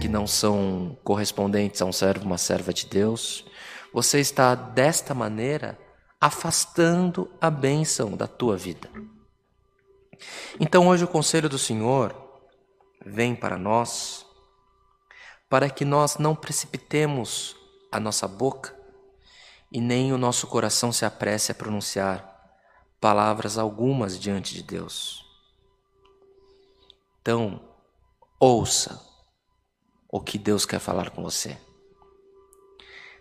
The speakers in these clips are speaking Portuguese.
que não são correspondentes a um servo, uma serva de Deus, você está desta maneira afastando a bênção da tua vida. Então hoje o conselho do Senhor vem para nós para que nós não precipitemos a nossa boca e nem o nosso coração se apresse a pronunciar palavras algumas diante de Deus. Então, ouça o que Deus quer falar com você.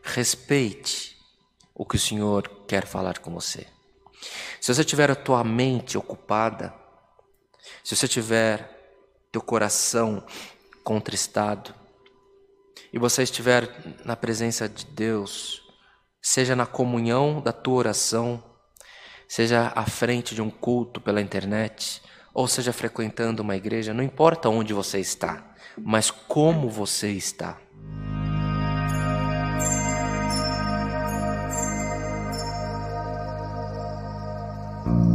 Respeite o que o Senhor quer falar com você. Se você tiver a tua mente ocupada, se você tiver teu coração contristado, e você estiver na presença de Deus, seja na comunhão da tua oração, seja à frente de um culto pela internet, ou seja frequentando uma igreja, não importa onde você está, mas como você está. thank